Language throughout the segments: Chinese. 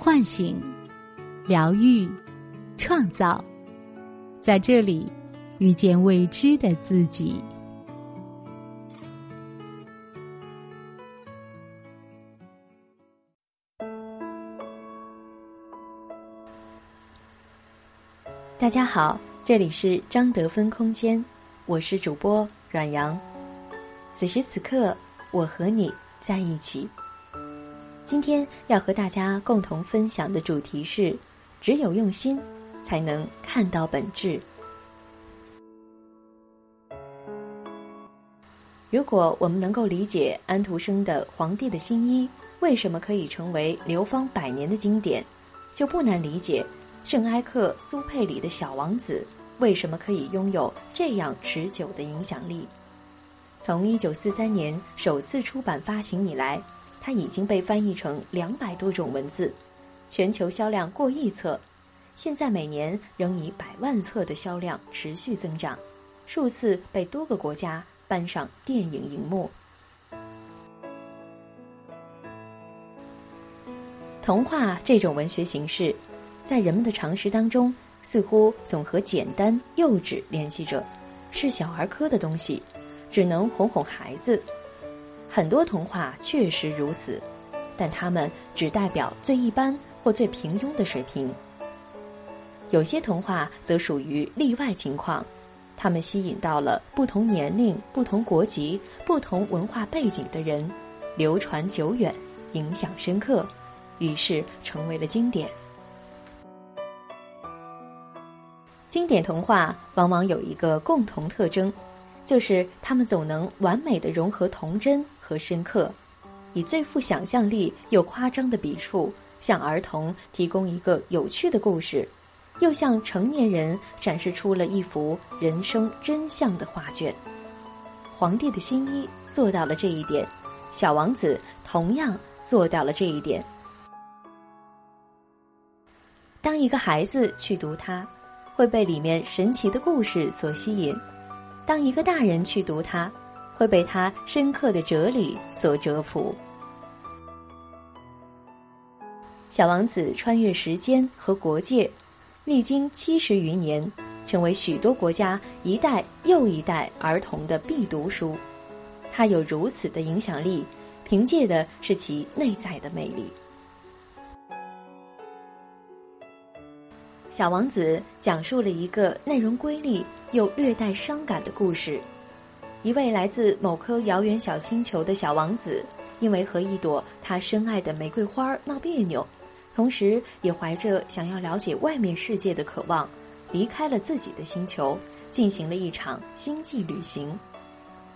唤醒、疗愈、创造，在这里遇见未知的自己。大家好，这里是张德芬空间，我是主播阮阳。此时此刻，我和你在一起。今天要和大家共同分享的主题是：只有用心，才能看到本质。如果我们能够理解安徒生的《皇帝的新衣》为什么可以成为流芳百年的经典，就不难理解。圣埃克苏佩里的小王子为什么可以拥有这样持久的影响力？从一九四三年首次出版发行以来，它已经被翻译成两百多种文字，全球销量过亿册，现在每年仍以百万册的销量持续增长，数次被多个国家搬上电影荧幕。童话这种文学形式。在人们的常识当中，似乎总和简单、幼稚联系着，是小儿科的东西，只能哄哄孩子。很多童话确实如此，但它们只代表最一般或最平庸的水平。有些童话则属于例外情况，它们吸引到了不同年龄、不同国籍、不同文化背景的人，流传久远，影响深刻，于是成为了经典。经典童话往往有一个共同特征，就是他们总能完美的融合童真和深刻，以最富想象力又夸张的笔触，向儿童提供一个有趣的故事，又向成年人展示出了一幅人生真相的画卷。皇帝的新衣做到了这一点，小王子同样做到了这一点。当一个孩子去读它。会被里面神奇的故事所吸引，当一个大人去读它，会被它深刻的哲理所折服。小王子穿越时间和国界，历经七十余年，成为许多国家一代又一代儿童的必读书。它有如此的影响力，凭借的是其内在的魅力。小王子讲述了一个内容瑰丽又略带伤感的故事：一位来自某颗遥远小星球的小王子，因为和一朵他深爱的玫瑰花闹别扭，同时也怀着想要了解外面世界的渴望，离开了自己的星球，进行了一场星际旅行。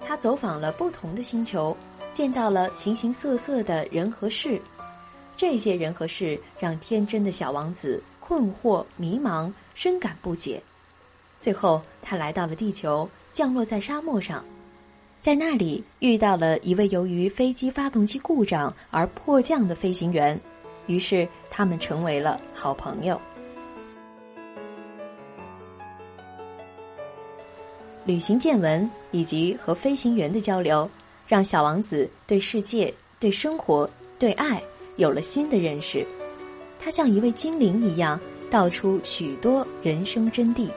他走访了不同的星球，见到了形形色色的人和事，这些人和事让天真的小王子。困惑、迷茫、深感不解，最后他来到了地球，降落在沙漠上，在那里遇到了一位由于飞机发动机故障而迫降的飞行员，于是他们成为了好朋友。旅行见闻以及和飞行员的交流，让小王子对世界、对生活、对爱有了新的认识。他像一位精灵一样，道出许多人生真谛，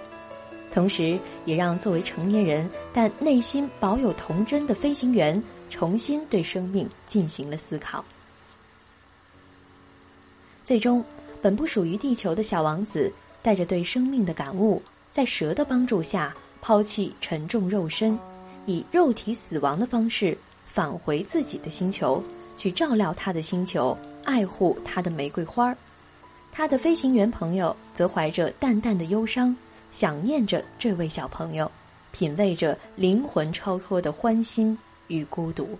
同时也让作为成年人但内心保有童真的飞行员重新对生命进行了思考。最终，本不属于地球的小王子带着对生命的感悟，在蛇的帮助下抛弃沉重肉身，以肉体死亡的方式返回自己的星球，去照料他的星球，爱护他的玫瑰花儿。他的飞行员朋友则怀着淡淡的忧伤，想念着这位小朋友，品味着灵魂超脱的欢欣与孤独。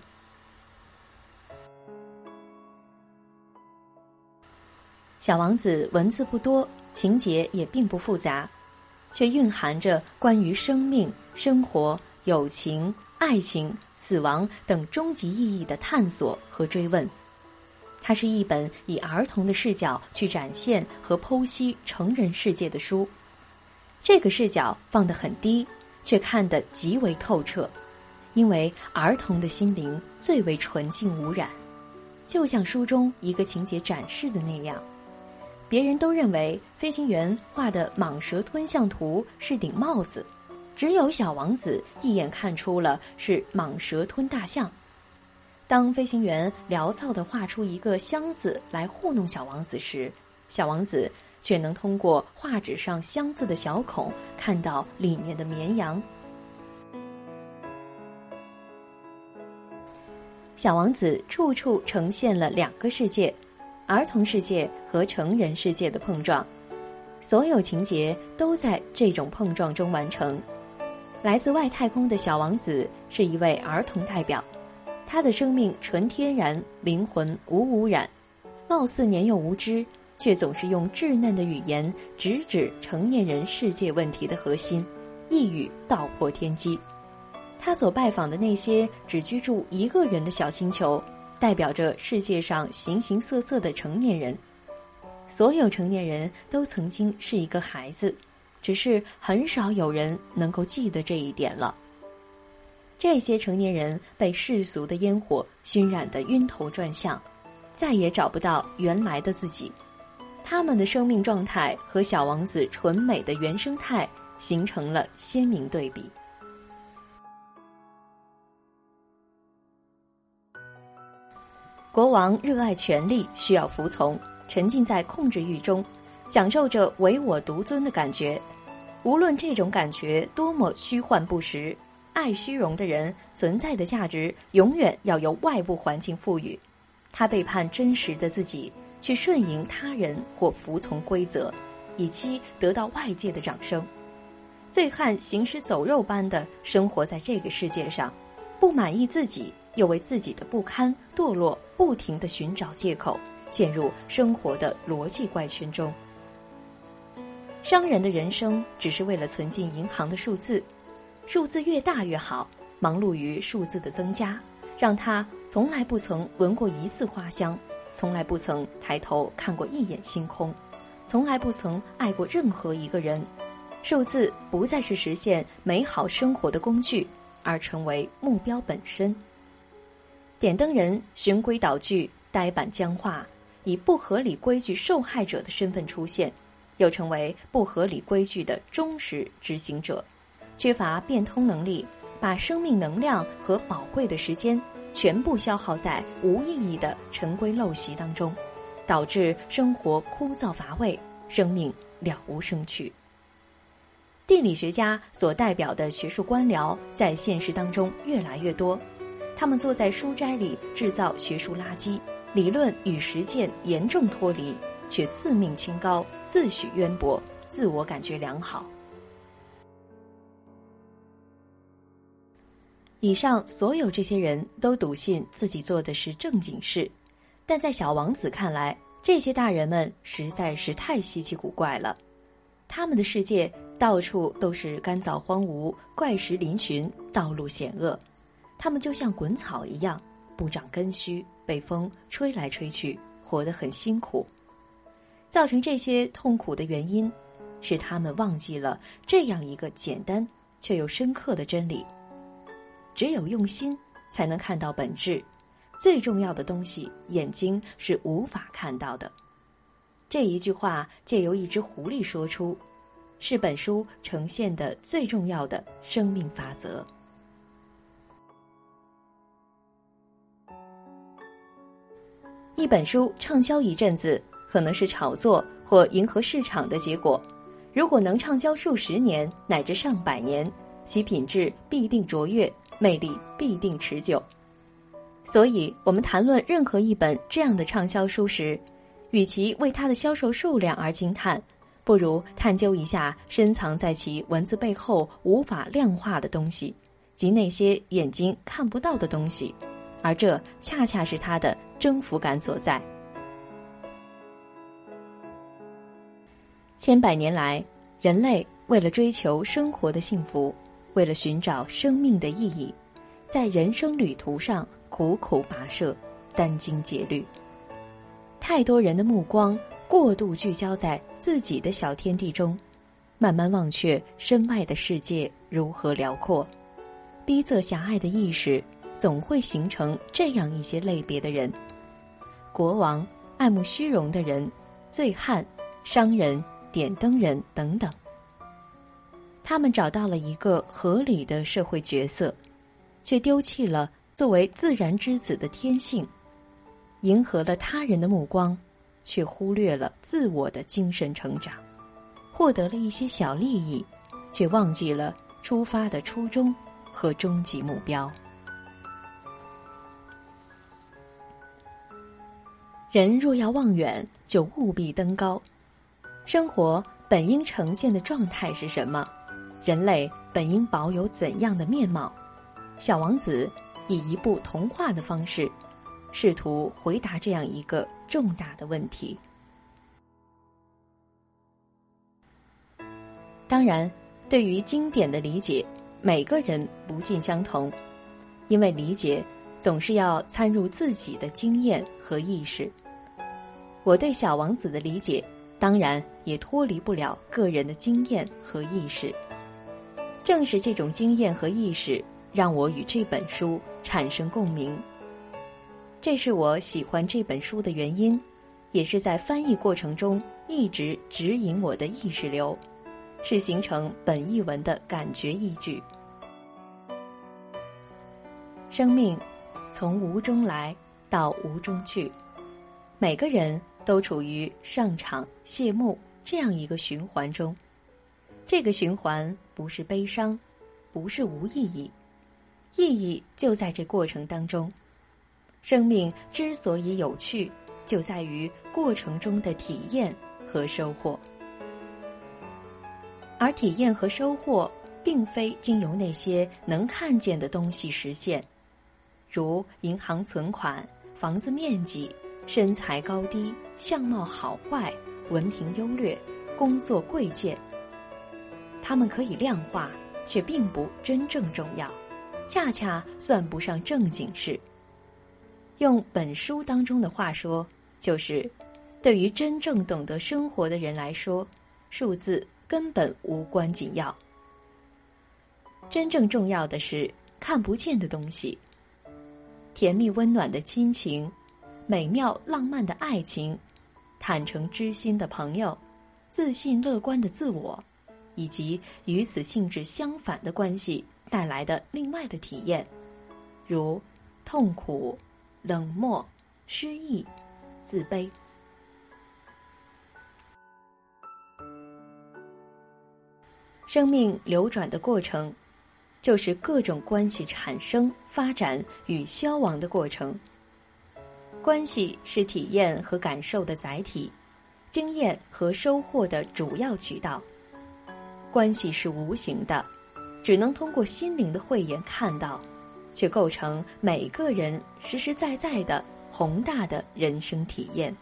小王子文字不多，情节也并不复杂，却蕴含着关于生命、生活、友情、爱情、死亡等终极意义的探索和追问。它是一本以儿童的视角去展现和剖析成人世界的书，这个视角放得很低，却看得极为透彻，因为儿童的心灵最为纯净无染，就像书中一个情节展示的那样，别人都认为飞行员画的蟒蛇吞象图是顶帽子，只有小王子一眼看出了是蟒蛇吞大象。当飞行员潦草地画出一个箱子来糊弄小王子时，小王子却能通过画纸上箱子的小孔看到里面的绵羊。小王子处处呈现了两个世界。儿童世界和成人世界的碰撞，所有情节都在这种碰撞中完成。来自外太空的小王子是一位儿童代表，他的生命纯天然，灵魂无污染，貌似年幼无知，却总是用稚嫩的语言直指成年人世界问题的核心，一语道破天机。他所拜访的那些只居住一个人的小星球。代表着世界上形形色色的成年人，所有成年人都曾经是一个孩子，只是很少有人能够记得这一点了。这些成年人被世俗的烟火熏染得晕头转向，再也找不到原来的自己。他们的生命状态和小王子纯美的原生态形成了鲜明对比。国王热爱权力，需要服从，沉浸在控制欲中，享受着唯我独尊的感觉。无论这种感觉多么虚幻不实，爱虚荣的人存在的价值永远要由外部环境赋予。他背叛真实的自己，去顺应他人或服从规则，以期得到外界的掌声。醉汉行尸走肉般的生活在这个世界上，不满意自己。又为自己的不堪堕落不停的寻找借口，陷入生活的逻辑怪圈中。商人的人生只是为了存进银行的数字，数字越大越好，忙碌于数字的增加，让他从来不曾闻过一次花香，从来不曾抬头看过一眼星空，从来不曾爱过任何一个人。数字不再是实现美好生活的工具，而成为目标本身。点灯人循规蹈矩、呆板僵化，以不合理规矩受害者的身份出现，又成为不合理规矩的忠实执行者，缺乏变通能力，把生命能量和宝贵的时间全部消耗在无意义的陈规陋习当中，导致生活枯燥乏味，生命了无生趣。地理学家所代表的学术官僚在现实当中越来越多。他们坐在书斋里制造学术垃圾，理论与实践严重脱离，却自命清高、自诩渊博、自我感觉良好。以上所有这些人都笃信自己做的是正经事，但在小王子看来，这些大人们实在是太稀奇古怪了。他们的世界到处都是干燥荒芜、怪石嶙峋、道路险恶。他们就像滚草一样，不长根须，被风吹来吹去，活得很辛苦。造成这些痛苦的原因，是他们忘记了这样一个简单却又深刻的真理：只有用心，才能看到本质。最重要的东西，眼睛是无法看到的。这一句话借由一只狐狸说出，是本书呈现的最重要的生命法则。一本书畅销一阵子，可能是炒作或迎合市场的结果；如果能畅销数十年乃至上百年，其品质必定卓越，魅力必定持久。所以，我们谈论任何一本这样的畅销书时，与其为它的销售数量而惊叹，不如探究一下深藏在其文字背后无法量化的东西，及那些眼睛看不到的东西。而这恰恰是它的征服感所在。千百年来，人类为了追求生活的幸福，为了寻找生命的意义，在人生旅途上苦苦跋涉，殚精竭虑。太多人的目光过度聚焦在自己的小天地中，慢慢忘却身外的世界如何辽阔，逼仄狭隘的意识。总会形成这样一些类别的人：国王、爱慕虚荣的人、醉汉、商人、点灯人等等。他们找到了一个合理的社会角色，却丢弃了作为自然之子的天性，迎合了他人的目光，却忽略了自我的精神成长，获得了一些小利益，却忘记了出发的初衷和终极目标。人若要望远，就务必登高。生活本应呈现的状态是什么？人类本应保有怎样的面貌？小王子以一部童话的方式，试图回答这样一个重大的问题。当然，对于经典的理解，每个人不尽相同，因为理解总是要参入自己的经验和意识。我对小王子的理解，当然也脱离不了个人的经验和意识。正是这种经验和意识，让我与这本书产生共鸣。这是我喜欢这本书的原因，也是在翻译过程中一直指引我的意识流，是形成本译文的感觉依据。生命从无中来到无中去，每个人都处于上场谢幕这样一个循环中。这个循环不是悲伤，不是无意义，意义就在这过程当中。生命之所以有趣，就在于过程中的体验和收获。而体验和收获，并非经由那些能看见的东西实现，如银行存款、房子面积、身材高低、相貌好坏、文凭优劣、工作贵贱。它们可以量化，却并不真正重要，恰恰算不上正经事。用本书当中的话说，就是对于真正懂得生活的人来说，数字根本无关紧要。真正重要的是看不见的东西，甜蜜温暖的亲情，美妙浪漫的爱情，坦诚知心的朋友，自信乐观的自我。以及与此性质相反的关系带来的另外的体验，如痛苦、冷漠、失意、自卑。生命流转的过程，就是各种关系产生、发展与消亡的过程。关系是体验和感受的载体，经验和收获的主要渠道。关系是无形的，只能通过心灵的慧眼看到，却构成每个人实实在在的宏大的人生体验。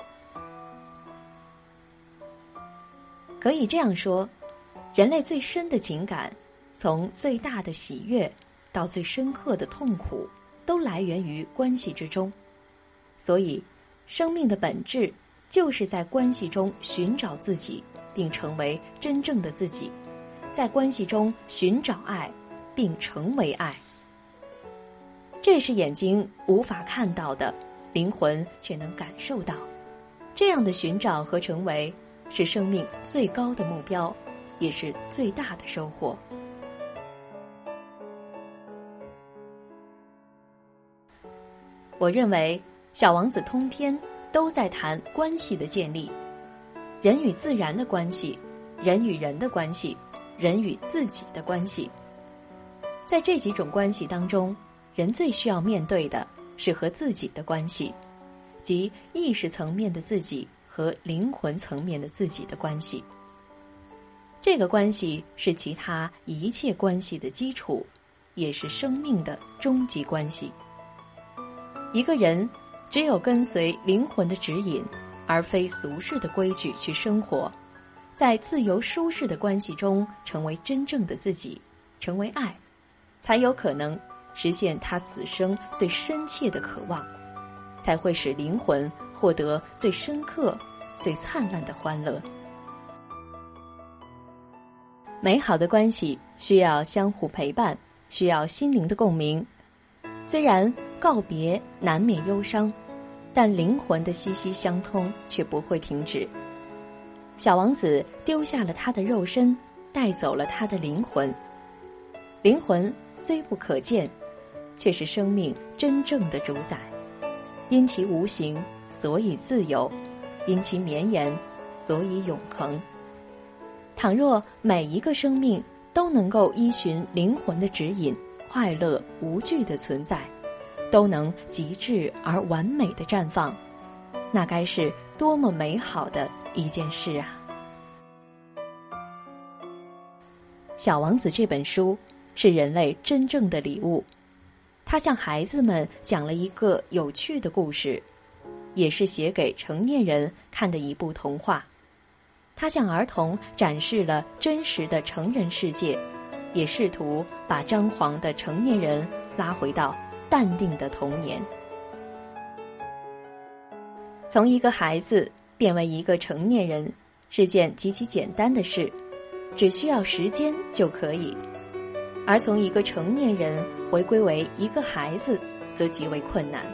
可以这样说，人类最深的情感，从最大的喜悦到最深刻的痛苦，都来源于关系之中。所以，生命的本质就是在关系中寻找自己，并成为真正的自己。在关系中寻找爱，并成为爱，这是眼睛无法看到的，灵魂却能感受到。这样的寻找和成为，是生命最高的目标，也是最大的收获。我认为，《小王子》通篇都在谈关系的建立，人与自然的关系，人与人的关系。人与自己的关系，在这几种关系当中，人最需要面对的是和自己的关系，即意识层面的自己和灵魂层面的自己的关系。这个关系是其他一切关系的基础，也是生命的终极关系。一个人只有跟随灵魂的指引，而非俗世的规矩去生活。在自由舒适的关系中，成为真正的自己，成为爱，才有可能实现他此生最深切的渴望，才会使灵魂获得最深刻、最灿烂的欢乐。美好的关系需要相互陪伴，需要心灵的共鸣。虽然告别难免忧伤，但灵魂的息息相通却不会停止。小王子丢下了他的肉身，带走了他的灵魂。灵魂虽不可见，却是生命真正的主宰。因其无形，所以自由；因其绵延，所以永恒。倘若每一个生命都能够依循灵魂的指引，快乐无惧的存在，都能极致而完美的绽放，那该是多么美好的！一件事啊，《小王子》这本书是人类真正的礼物，他向孩子们讲了一个有趣的故事，也是写给成年人看的一部童话。他向儿童展示了真实的成人世界，也试图把张狂的成年人拉回到淡定的童年，从一个孩子。变为一个成年人是件极其简单的事，只需要时间就可以；而从一个成年人回归为一个孩子，则极为困难，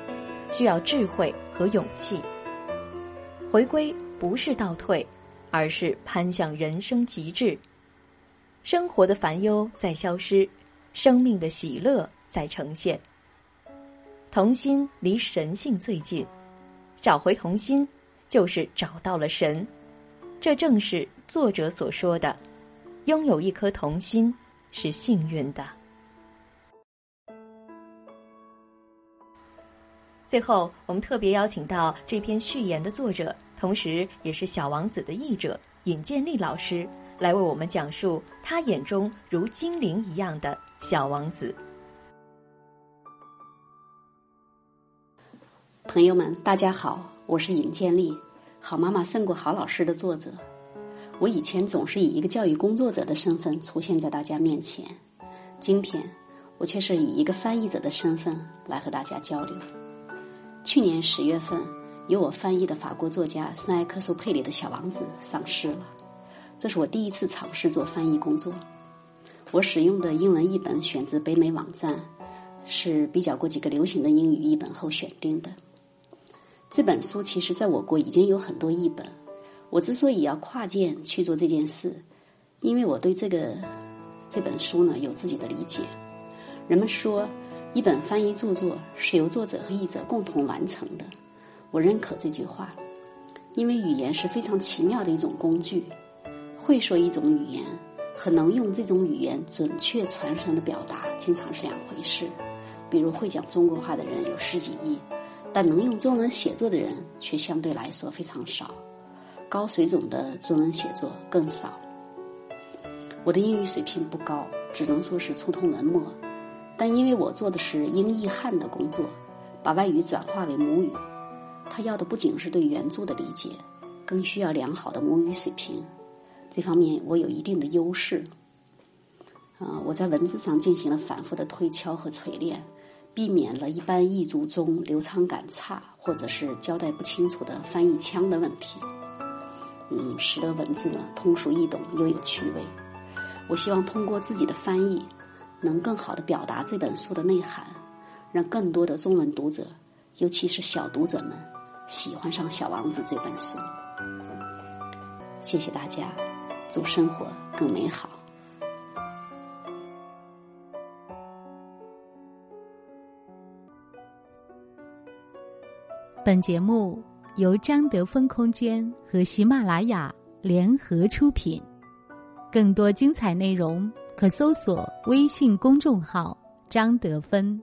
需要智慧和勇气。回归不是倒退，而是攀向人生极致。生活的烦忧在消失，生命的喜乐在呈现。童心离神性最近，找回童心。就是找到了神，这正是作者所说的：“拥有一颗童心是幸运的。”最后，我们特别邀请到这篇序言的作者，同时也是《小王子》的译者尹建莉老师，来为我们讲述他眼中如精灵一样的小王子。朋友们，大家好。我是尹建莉，好妈妈胜过好老师的作者。我以前总是以一个教育工作者的身份出现在大家面前，今天我却是以一个翻译者的身份来和大家交流。去年十月份，由我翻译的法国作家圣埃克苏佩里的小王子上市了，这是我第一次尝试做翻译工作。我使用的英文译本选自北美网站，是比较过几个流行的英语译本后选定的。这本书其实在我国已经有很多译本。我之所以要跨界去做这件事，因为我对这个这本书呢有自己的理解。人们说，一本翻译著作是由作者和译者共同完成的。我认可这句话，因为语言是非常奇妙的一种工具。会说一种语言和能用这种语言准确传承的表达，经常是两回事。比如会讲中国话的人有十几亿。但能用中文写作的人却相对来说非常少，高水准的中文写作更少。我的英语水平不高，只能说是粗通文墨。但因为我做的是英译汉的工作，把外语转化为母语，他要的不仅是对原著的理解，更需要良好的母语水平。这方面我有一定的优势。啊，我在文字上进行了反复的推敲和锤炼。避免了一般译著中流畅感差或者是交代不清楚的翻译腔的问题，嗯，使得文字呢通俗易懂又有趣味。我希望通过自己的翻译，能更好的表达这本书的内涵，让更多的中文读者，尤其是小读者们，喜欢上《小王子》这本书。谢谢大家，祝生活更美好。本节目由张德芬空间和喜马拉雅联合出品，更多精彩内容可搜索微信公众号“张德芬”。